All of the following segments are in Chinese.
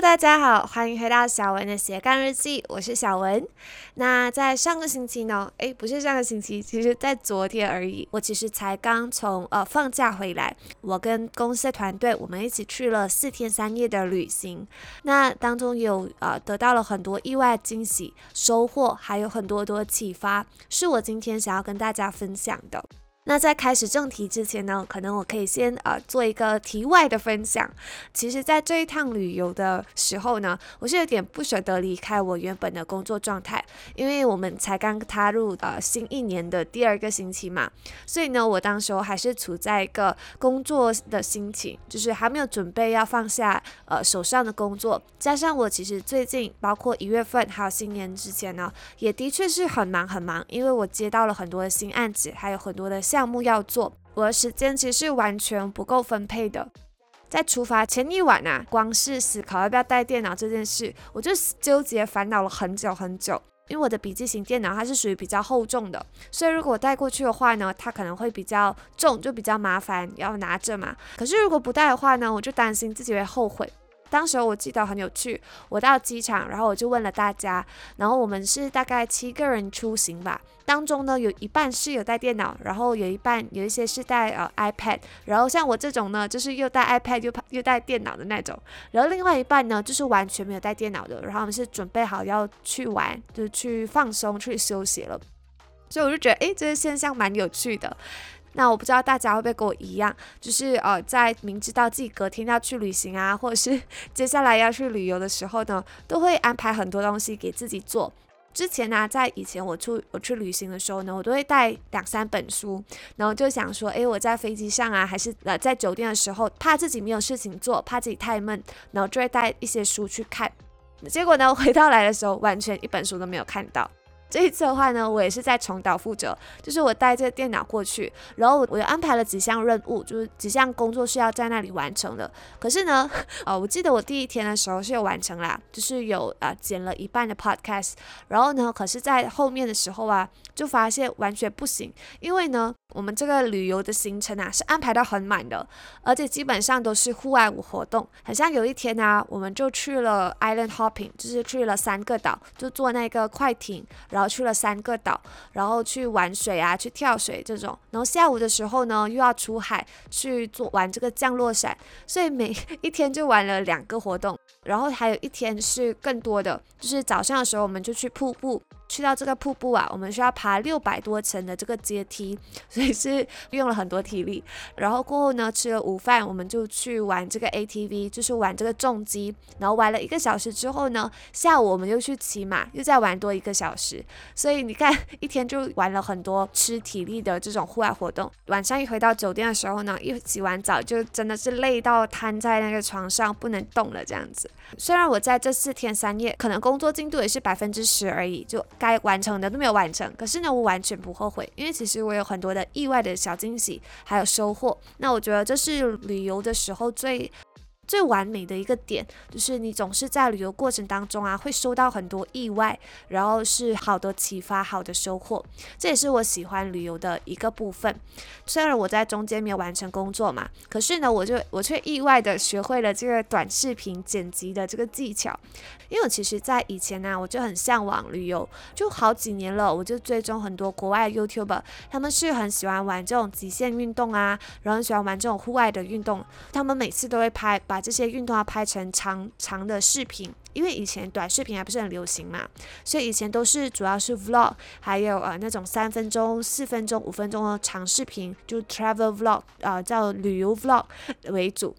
大家好，欢迎回到小文的斜杠日记，我是小文。那在上个星期呢？诶，不是上个星期，其实在昨天而已。我其实才刚从呃放假回来，我跟公司团队我们一起去了四天三夜的旅行。那当中有呃得到了很多意外惊喜、收获，还有很多多启发，是我今天想要跟大家分享的。那在开始正题之前呢，可能我可以先呃做一个题外的分享。其实，在这一趟旅游的时候呢，我是有点不舍得离开我原本的工作状态，因为我们才刚踏入呃新一年的第二个星期嘛，所以呢，我当时候还是处在一个工作的心情，就是还没有准备要放下呃手上的工作。加上我其实最近包括一月份还有新年之前呢，也的确是很忙很忙，因为我接到了很多的新案子，还有很多的项目要做，我的时间其实完全不够分配的。在出发前一晚啊，光是思考要不要带电脑这件事，我就纠结烦恼了很久很久。因为我的笔记型电脑它是属于比较厚重的，所以如果带过去的话呢，它可能会比较重，就比较麻烦要拿着嘛。可是如果不带的话呢，我就担心自己会后悔。当时我记得很有趣，我到机场，然后我就问了大家，然后我们是大概七个人出行吧，当中呢有一半是有带电脑，然后有一半有一些是带呃 iPad，然后像我这种呢，就是又带 iPad 又又带电脑的那种，然后另外一半呢就是完全没有带电脑的，然后我们是准备好要去玩，就去放松去休息了，所以我就觉得诶，这个现象蛮有趣的。那我不知道大家会不会跟我一样，就是呃，在明知道自己隔天要去旅行啊，或者是接下来要去旅游的时候呢，都会安排很多东西给自己做。之前呢，在以前我出我去旅行的时候呢，我都会带两三本书，然后就想说，诶，我在飞机上啊，还是呃在酒店的时候，怕自己没有事情做，怕自己太闷，然后就会带一些书去看。结果呢，回到来的时候，完全一本书都没有看到。这一次的话呢，我也是在重蹈覆辙，就是我带这个电脑过去，然后我又安排了几项任务，就是几项工作是要在那里完成的。可是呢，呃，我记得我第一天的时候是有完成啦，就是有呃剪了一半的 podcast，然后呢，可是在后面的时候啊，就发现完全不行，因为呢，我们这个旅游的行程啊是安排到很满的，而且基本上都是户外活动，好像有一天呢，我们就去了 island hopping，就是去了三个岛，就坐那个快艇。然后去了三个岛，然后去玩水啊，去跳水这种。然后下午的时候呢，又要出海去做玩这个降落伞，所以每一天就玩了两个活动。然后还有一天是更多的，就是早上的时候我们就去瀑布。去到这个瀑布啊，我们需要爬六百多层的这个阶梯，所以是用了很多体力。然后过后呢，吃了午饭，我们就去玩这个 ATV，就是玩这个重机。然后玩了一个小时之后呢，下午我们又去骑马，又再玩多一个小时。所以你看，一天就玩了很多吃体力的这种户外活动。晚上一回到酒店的时候呢，一洗完澡就真的是累到瘫在那个床上不能动了这样子。虽然我在这四天三夜，可能工作进度也是百分之十而已，就。该完成的都没有完成，可是呢，我完全不后悔，因为其实我有很多的意外的小惊喜，还有收获。那我觉得这是旅游的时候最。最完美的一个点，就是你总是在旅游过程当中啊，会收到很多意外，然后是好的启发、好的收获。这也是我喜欢旅游的一个部分。虽然我在中间没有完成工作嘛，可是呢，我就我却意外的学会了这个短视频剪辑的这个技巧。因为我其实在以前呢，我就很向往旅游，就好几年了，我就追踪很多国外 YouTuber，他们是很喜欢玩这种极限运动啊，然后喜欢玩这种户外的运动，他们每次都会拍把。把这些运动要拍成长长的视频，因为以前短视频还不是很流行嘛，所以以前都是主要是 vlog，还有呃那种三分钟、四分钟、五分钟的长视频，就 travel vlog，呃叫旅游 vlog 为主。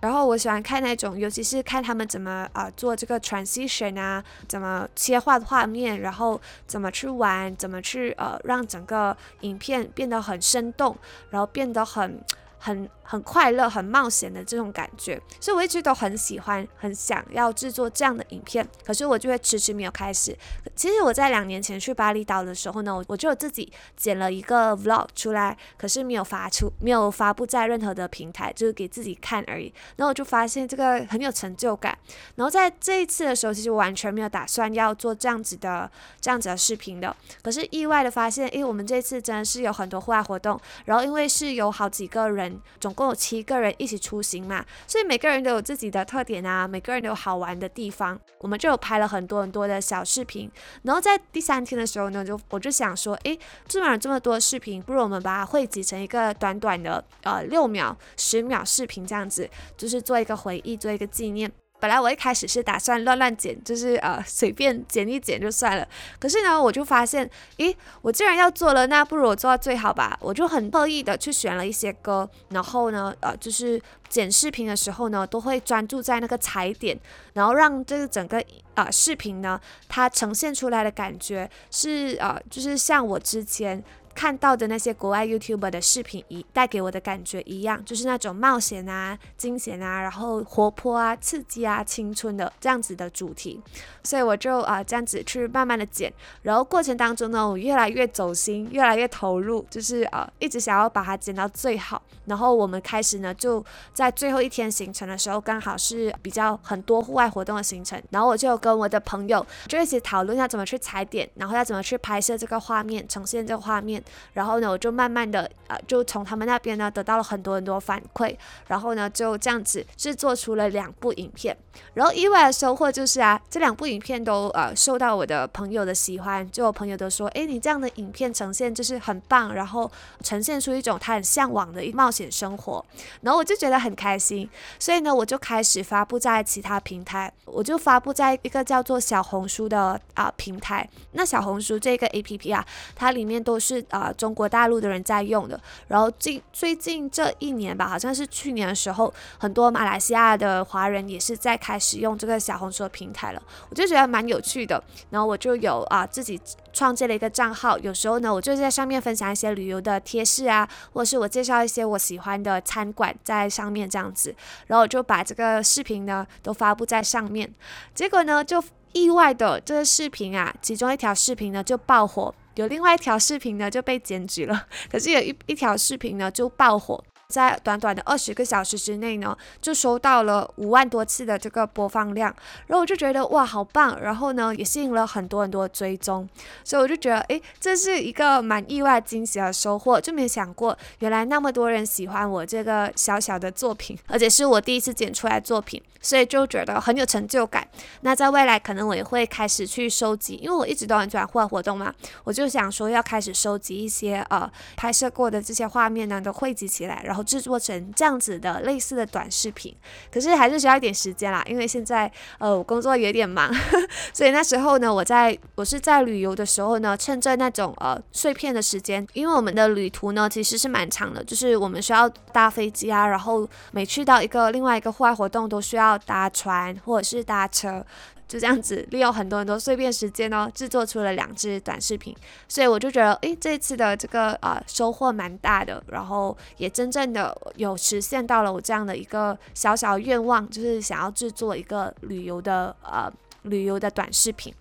然后我喜欢看那种，尤其是看他们怎么啊做这个 transition 啊，怎么切换画面，然后怎么去玩，怎么去呃让整个影片变得很生动，然后变得很。很很快乐、很冒险的这种感觉，所以我一直都很喜欢、很想要制作这样的影片。可是我就会迟迟没有开始。其实我在两年前去巴厘岛的时候呢，我就自己剪了一个 vlog 出来，可是没有发出，没有发布在任何的平台，就是给自己看而已。然后我就发现这个很有成就感。然后在这一次的时候，其实完全没有打算要做这样子的、这样子的视频的。可是意外的发现，诶，我们这次真的是有很多户外活动。然后因为是有好几个人。总共有七个人一起出行嘛，所以每个人都有自己的特点啊，每个人都有好玩的地方，我们就有拍了很多很多的小视频。然后在第三天的时候呢，就我就想说，诶，这么这么多视频，不如我们把它汇集成一个短短的呃六秒、十秒视频这样子，就是做一个回忆，做一个纪念。本来我一开始是打算乱乱剪，就是呃随便剪一剪就算了。可是呢，我就发现，咦，我既然要做了，那不如我做到最好吧。我就很刻意的去选了一些歌，然后呢，呃，就是剪视频的时候呢，都会专注在那个踩点，然后让这个整个呃视频呢，它呈现出来的感觉是呃，就是像我之前。看到的那些国外 YouTuber 的视频一带给我的感觉一样，就是那种冒险啊、惊险啊，然后活泼啊、刺激啊、青春的这样子的主题，所以我就啊这样子去慢慢的剪，然后过程当中呢，我越来越走心，越来越投入，就是啊一直想要把它剪到最好。然后我们开始呢，就在最后一天行程的时候，刚好是比较很多户外活动的行程，然后我就跟我的朋友就一起讨论要怎么去踩点，然后要怎么去拍摄这个画面，呈现这个画面。然后呢，我就慢慢的呃，就从他们那边呢得到了很多很多反馈，然后呢就这样子制作出了两部影片。然后意外的收获就是啊，这两部影片都呃受到我的朋友的喜欢，就我朋友都说，哎，你这样的影片呈现就是很棒，然后呈现出一种他很向往的一冒险生活。然后我就觉得很开心，所以呢，我就开始发布在其他平台，我就发布在一个叫做小红书的啊平台。那小红书这个 A P P 啊，它里面都是啊中国大陆的人在用的。然后近最近这一年吧，好像是去年的时候，很多马来西亚的华人也是在开始用这个小红书的平台了。我就觉得蛮有趣的，然后我就有啊自己创建了一个账号，有时候呢，我就在上面分享一些旅游的贴士啊，或是我介绍一些我喜欢的餐馆在上面这样子，然后我就把这个视频呢都发布在上面，结果呢就意外的这个视频啊，其中一条视频呢就爆火。有另外一条视频呢就被剪辑了，可是有一一条视频呢就爆火，在短短的二十个小时之内呢就收到了五万多次的这个播放量，然后我就觉得哇好棒，然后呢也吸引了很多很多追踪，所以我就觉得诶，这是一个蛮意外惊喜的收获，就没想过原来那么多人喜欢我这个小小的作品，而且是我第一次剪出来作品。所以就觉得很有成就感。那在未来可能我也会开始去收集，因为我一直都很喜欢户外活动嘛，我就想说要开始收集一些呃拍摄过的这些画面呢，都汇集起来，然后然后制作成这样子的类似的短视频。可是还是需要一点时间啦，因为现在呃我工作有点忙，所以那时候呢，我在我是在旅游的时候呢，趁着那种呃碎片的时间，因为我们的旅途呢其实是蛮长的，就是我们需要搭飞机啊，然后每去到一个另外一个户外活动都需要。搭船或者是搭车，就这样子利用很多很多碎片时间哦，制作出了两支短视频。所以我就觉得，诶，这次的这个呃收获蛮大的，然后也真正的有实现到了我这样的一个小小愿望，就是想要制作一个旅游的呃旅游的短视频。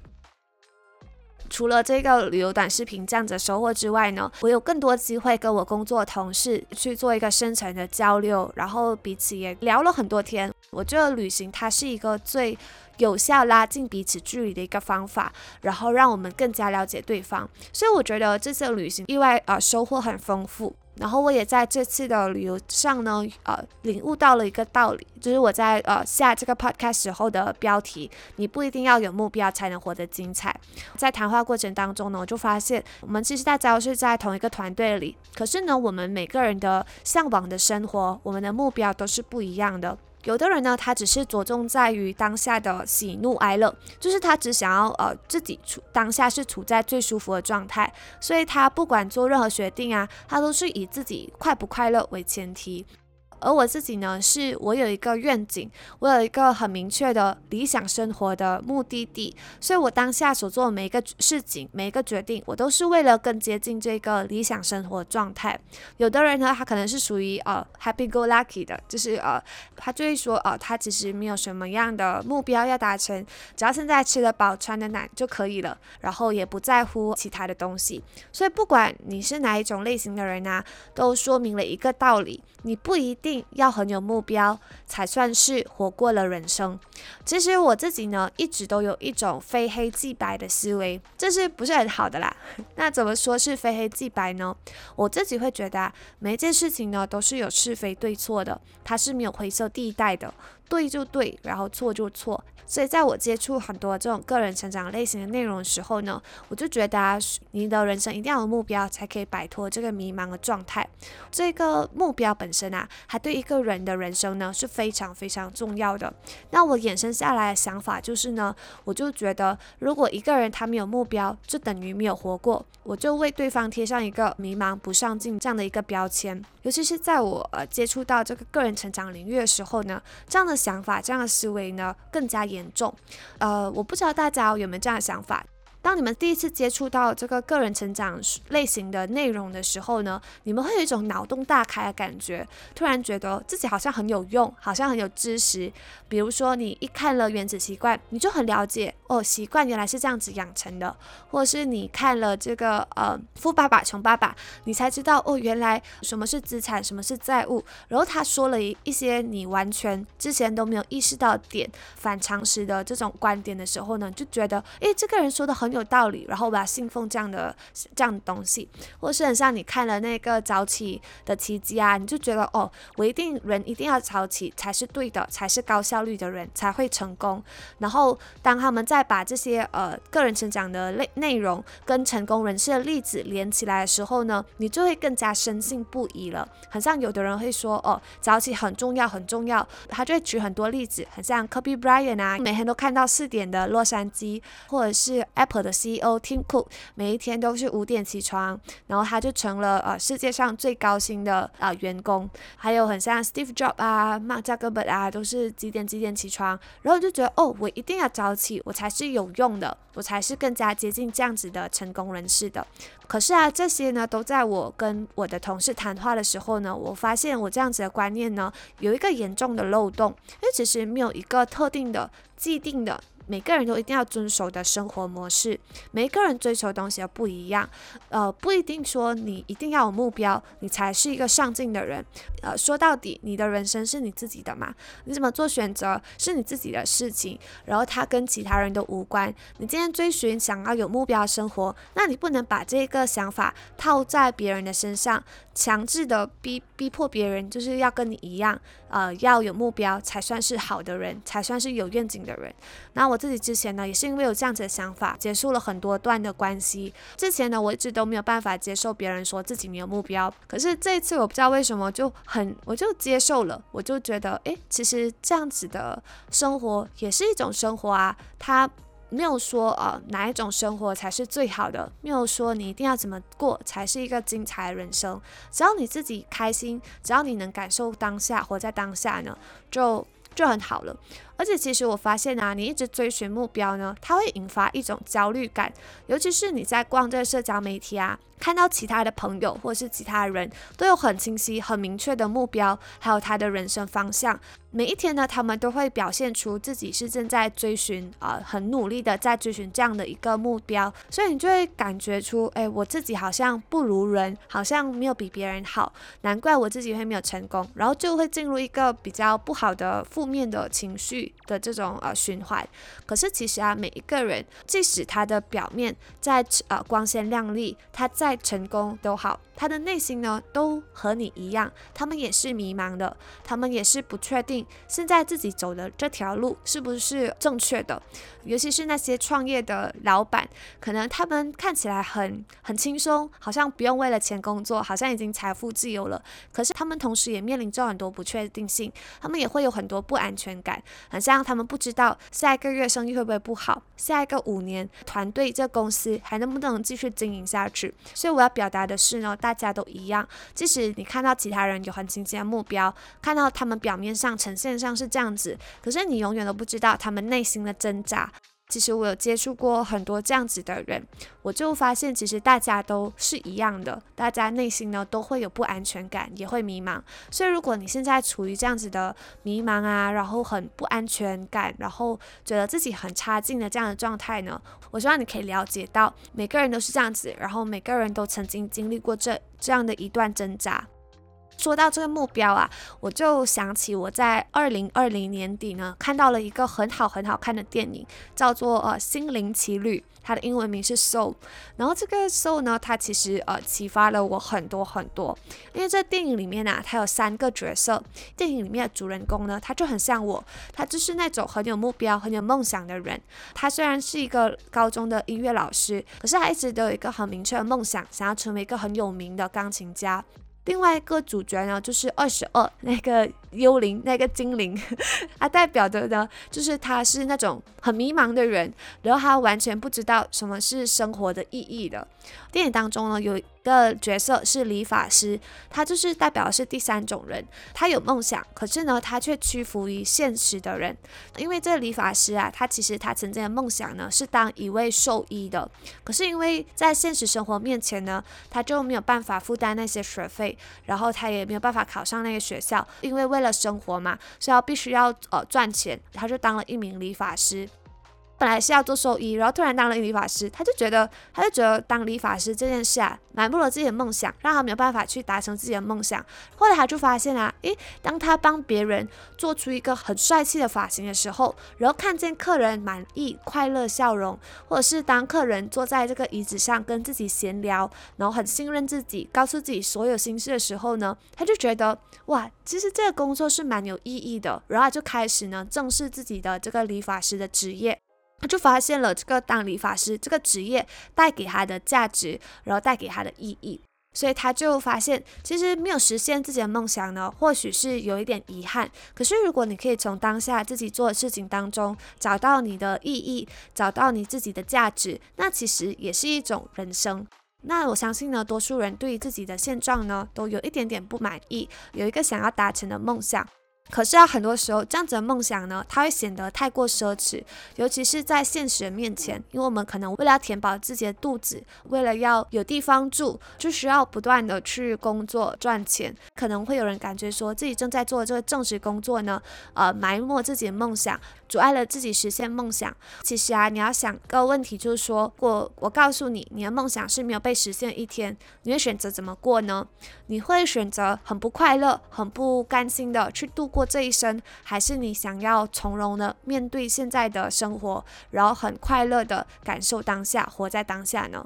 除了这个旅游短视频这样子收获之外呢，我有更多机会跟我工作同事去做一个深层的交流，然后彼此也聊了很多天。我觉得旅行它是一个最有效拉近彼此距离的一个方法，然后让我们更加了解对方。所以我觉得这次旅行意外啊收获很丰富。然后我也在这次的旅游上呢，呃，领悟到了一个道理，就是我在呃下这个 podcast 时候的标题，你不一定要有目标才能活得精彩。在谈话过程当中呢，我就发现，我们其实大家都是在同一个团队里，可是呢，我们每个人的向往的生活，我们的目标都是不一样的。有的人呢，他只是着重在于当下的喜怒哀乐，就是他只想要呃自己处当下是处在最舒服的状态，所以他不管做任何决定啊，他都是以自己快不快乐为前提。而我自己呢，是我有一个愿景，我有一个很明确的理想生活的目的地，所以我当下所做的每一个事情、每一个决定，我都是为了更接近这个理想生活状态。有的人呢，他可能是属于呃 happy go lucky 的，就是呃，他就会说，呃，他其实没有什么样的目标要达成，只要现在吃得饱、穿得暖就可以了，然后也不在乎其他的东西。所以不管你是哪一种类型的人啊，都说明了一个道理，你不一定。要很有目标，才算是活过了人生。其实我自己呢，一直都有一种非黑即白的思维，这是不是很好的啦？那怎么说是非黑即白呢？我自己会觉得，每一件事情呢，都是有是非对错的，它是没有灰色地带的，对就对，然后错就错。所以，在我接触很多这种个人成长类型的内容的时候呢，我就觉得你的人生一定要有目标，才可以摆脱这个迷茫的状态。这个目标本身啊，还对一个人的人生呢是非常非常重要的。那我衍生下来的想法就是呢，我就觉得，如果一个人他没有目标，就等于没有活过，我就为对方贴上一个迷茫、不上进这样的一个标签。尤其是在我呃接触到这个个人成长领域的时候呢，这样的想法、这样的思维呢更加严重。呃，我不知道大家有没有这样的想法。当你们第一次接触到这个个人成长类型的内容的时候呢，你们会有一种脑洞大开的感觉，突然觉得自己好像很有用，好像很有知识。比如说，你一看了《原子习惯》，你就很了解哦，习惯原来是这样子养成的；或是你看了这个呃《富爸爸穷爸爸》，你才知道哦，原来什么是资产，什么是债务。然后他说了一一些你完全之前都没有意识到点反常识的这种观点的时候呢，就觉得诶，这个人说的很。有道理，然后我要信奉这样的这样的东西，或是很像你看了那个早起的奇迹啊，你就觉得哦，我一定人一定要早起才是对的，才是高效率的人才会成功。然后当他们再把这些呃个人成长的内内容跟成功人士的例子连起来的时候呢，你就会更加深信不疑了。很像有的人会说哦，早起很重要很重要，他就会举很多例子，很像 Kobe Bryant 啊，每天都看到四点的洛杉矶，或者是 Apple。的 CEO Tim Cook 每一天都是五点起床，然后他就成了呃世界上最高薪的啊员工。还有很像 Steve Jobs 啊、Mark Zuckerberg 啊，都是几点几点起床，然后就觉得哦，我一定要早起，我才是有用的，我才是更加接近这样子的成功人士的。可是啊，这些呢都在我跟我的同事谈话的时候呢，我发现我这样子的观念呢有一个严重的漏洞，因为其实没有一个特定的既定的。每个人都一定要遵守的生活模式，每个人追求的东西都不一样，呃，不一定说你一定要有目标，你才是一个上进的人。呃，说到底，你的人生是你自己的嘛，你怎么做选择是你自己的事情，然后它跟其他人都无关。你今天追寻想要有目标生活，那你不能把这个想法套在别人的身上。强制的逼逼迫别人，就是要跟你一样，呃，要有目标才算是好的人，才算是有愿景的人。那我自己之前呢，也是因为有这样子的想法，结束了很多段的关系。之前呢，我一直都没有办法接受别人说自己没有目标，可是这一次我不知道为什么就很，我就接受了，我就觉得，诶，其实这样子的生活也是一种生活啊，它。没有说呃哪一种生活才是最好的，没有说你一定要怎么过才是一个精彩的人生。只要你自己开心，只要你能感受当下，活在当下呢，就就很好了。而且其实我发现啊，你一直追寻目标呢，它会引发一种焦虑感，尤其是你在逛这个社交媒体啊。看到其他的朋友或是其他人都有很清晰、很明确的目标，还有他的人生方向。每一天呢，他们都会表现出自己是正在追寻，呃，很努力的在追寻这样的一个目标。所以你就会感觉出，哎，我自己好像不如人，好像没有比别人好，难怪我自己会没有成功。然后就会进入一个比较不好的负面的情绪的这种呃循环。可是其实啊，每一个人，即使他的表面在呃光鲜亮丽，他再成功都好，他的内心呢都和你一样，他们也是迷茫的，他们也是不确定现在自己走的这条路是不是正确的。尤其是那些创业的老板，可能他们看起来很很轻松，好像不用为了钱工作，好像已经财富自由了。可是他们同时也面临着很多不确定性，他们也会有很多不安全感，好像他们不知道下一个月生意会不会不好，下一个五年团队这公司还能不能继续经营下去。所以我要表达的是呢，大家都一样。即使你看到其他人有很清晰的目标，看到他们表面上呈现上是这样子，可是你永远都不知道他们内心的挣扎。其实我有接触过很多这样子的人，我就发现其实大家都是一样的，大家内心呢都会有不安全感，也会迷茫。所以如果你现在处于这样子的迷茫啊，然后很不安全感，然后觉得自己很差劲的这样的状态呢，我希望你可以了解到，每个人都是这样子，然后每个人都曾经经历过这这样的一段挣扎。说到这个目标啊，我就想起我在二零二零年底呢，看到了一个很好很好看的电影，叫做呃《心灵奇旅》，它的英文名是 Soul。然后这个 Soul 呢，它其实呃启发了我很多很多，因为这电影里面呢，它有三个角色，电影里面的主人公呢，他就很像我，他就是那种很有目标、很有梦想的人。他虽然是一个高中的音乐老师，可是他一直都有一个很明确的梦想，想要成为一个很有名的钢琴家。另外一个主角呢，就是二十二那个幽灵，那个精灵，它代表的呢，就是他是那种很迷茫的人，然后他完全不知道什么是生活的意义的。电影当中呢，有。一个角色是理发师，他就是代表的是第三种人，他有梦想，可是呢，他却屈服于现实的人。因为这个理发师啊，他其实他曾经的梦想呢是当一位兽医的，可是因为在现实生活面前呢，他就没有办法负担那些学费，然后他也没有办法考上那个学校，因为为了的生活嘛，所以要必须要呃赚钱，他就当了一名理发师。本来是要做兽医，然后突然当了理发师，他就觉得，他就觉得当理发师这件事啊，埋没了自己的梦想，让他没有办法去达成自己的梦想。后来他就发现啊，诶，当他帮别人做出一个很帅气的发型的时候，然后看见客人满意、快乐笑容，或者是当客人坐在这个椅子上跟自己闲聊，然后很信任自己，告诉自己所有心事的时候呢，他就觉得哇，其实这个工作是蛮有意义的，然后就开始呢，正视自己的这个理发师的职业。他就发现了这个当理发师这个职业带给他的价值，然后带给他的意义，所以他就发现，其实没有实现自己的梦想呢，或许是有一点遗憾。可是如果你可以从当下自己做的事情当中找到你的意义，找到你自己的价值，那其实也是一种人生。那我相信呢，多数人对于自己的现状呢，都有一点点不满意，有一个想要达成的梦想。可是啊，很多时候这样子的梦想呢，它会显得太过奢侈，尤其是在现实面前，因为我们可能为了要填饱自己的肚子，为了要有地方住，就需要不断的去工作赚钱。可能会有人感觉说自己正在做这个正职工作呢，呃，埋没自己的梦想，阻碍了自己实现梦想。其实啊，你要想个问题，就是说，我我告诉你，你的梦想是没有被实现一天，你会选择怎么过呢？你会选择很不快乐、很不甘心的去度过这一生，还是你想要从容的面对现在的生活，然后很快乐的感受当下，活在当下呢？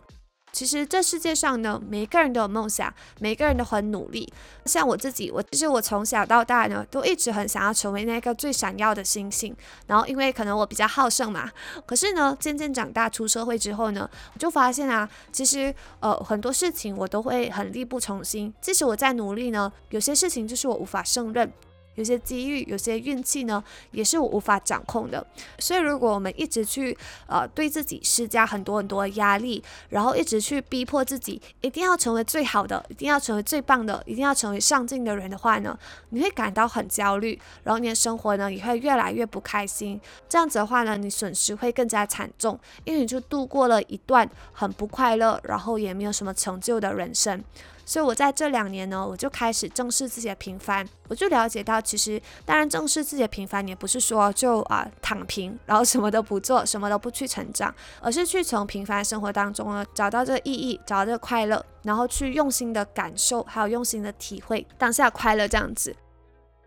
其实这世界上呢，每个人都有梦想，每个人都很努力。像我自己，我其实我从小到大呢，都一直很想要成为那个最闪耀的星星。然后因为可能我比较好胜嘛，可是呢，渐渐长大出社会之后呢，我就发现啊，其实呃很多事情我都会很力不从心。即使我在努力呢，有些事情就是我无法胜任。有些机遇，有些运气呢，也是我无法掌控的。所以，如果我们一直去呃对自己施加很多很多压力，然后一直去逼迫自己一定要成为最好的，一定要成为最棒的，一定要成为上进的人的话呢，你会感到很焦虑，然后你的生活呢也会越来越不开心。这样子的话呢，你损失会更加惨重，因为你就度过了一段很不快乐，然后也没有什么成就的人生。所以，我在这两年呢，我就开始正视自己的平凡。我就了解到，其实当然正视自己的平凡，也不是说就啊躺平，然后什么都不做，什么都不去成长，而是去从平凡生活当中呢，找到这个意义，找到这个快乐，然后去用心的感受，还有用心的体会当下快乐这样子。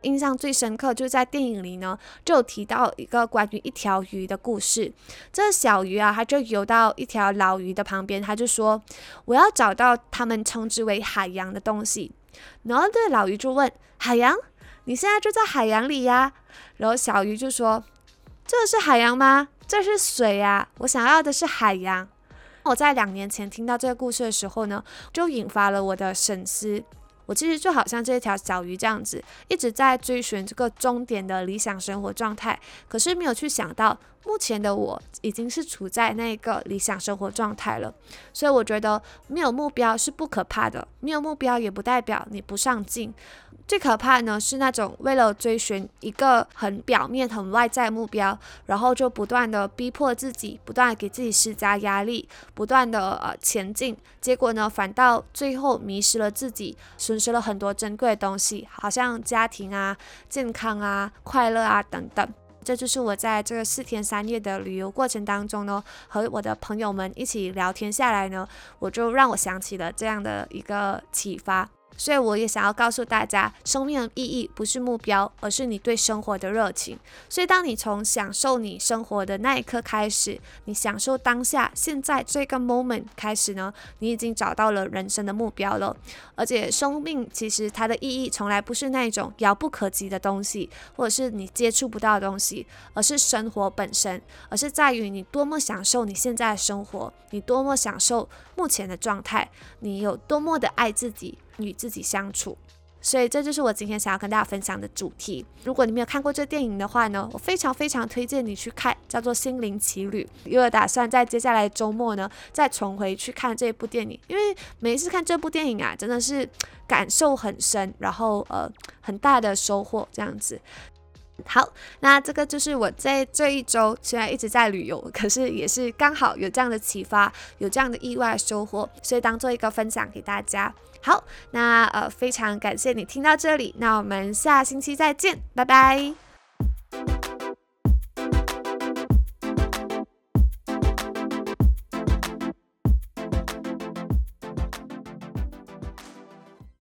印象最深刻就是在电影里呢，就有提到一个关于一条鱼的故事。这小鱼啊，它就游到一条老鱼的旁边，他就说：“我要找到他们称之为海洋的东西。”然后这老鱼就问：“海洋？你现在就在海洋里呀？”然后小鱼就说：“这是海洋吗？这是水呀！我想要的是海洋。”我在两年前听到这个故事的时候呢，就引发了我的深思。我其实就好像这一条小鱼这样子，一直在追寻这个终点的理想生活状态，可是没有去想到，目前的我已经是处在那个理想生活状态了。所以我觉得没有目标是不可怕的，没有目标也不代表你不上进。最可怕呢是那种为了追寻一个很表面、很外在目标，然后就不断的逼迫自己，不断给自己施加压力，不断的呃前进，结果呢反倒最后迷失了自己，损失了很多珍贵的东西，好像家庭啊、健康啊、快乐啊等等。这就是我在这个四天三夜的旅游过程当中呢，和我的朋友们一起聊天下来呢，我就让我想起了这样的一个启发。所以我也想要告诉大家，生命的意义不是目标，而是你对生活的热情。所以，当你从享受你生活的那一刻开始，你享受当下现在这个 moment 开始呢，你已经找到了人生的目标了。而且，生命其实它的意义从来不是那种遥不可及的东西，或者是你接触不到的东西，而是生活本身，而是在于你多么享受你现在的生活，你多么享受目前的状态，你有多么的爱自己。与自己相处，所以这就是我今天想要跟大家分享的主题。如果你没有看过这电影的话呢，我非常非常推荐你去看，叫做《心灵奇旅》。因为打算在接下来周末呢，再重回去看这部电影，因为每一次看这部电影啊，真的是感受很深，然后呃很大的收获这样子。好，那这个就是我在这一周虽然一直在旅游，可是也是刚好有这样的启发，有这样的意外收获，所以当做一个分享给大家。好那呃非常感谢你听到这里那我们下星期再见拜拜。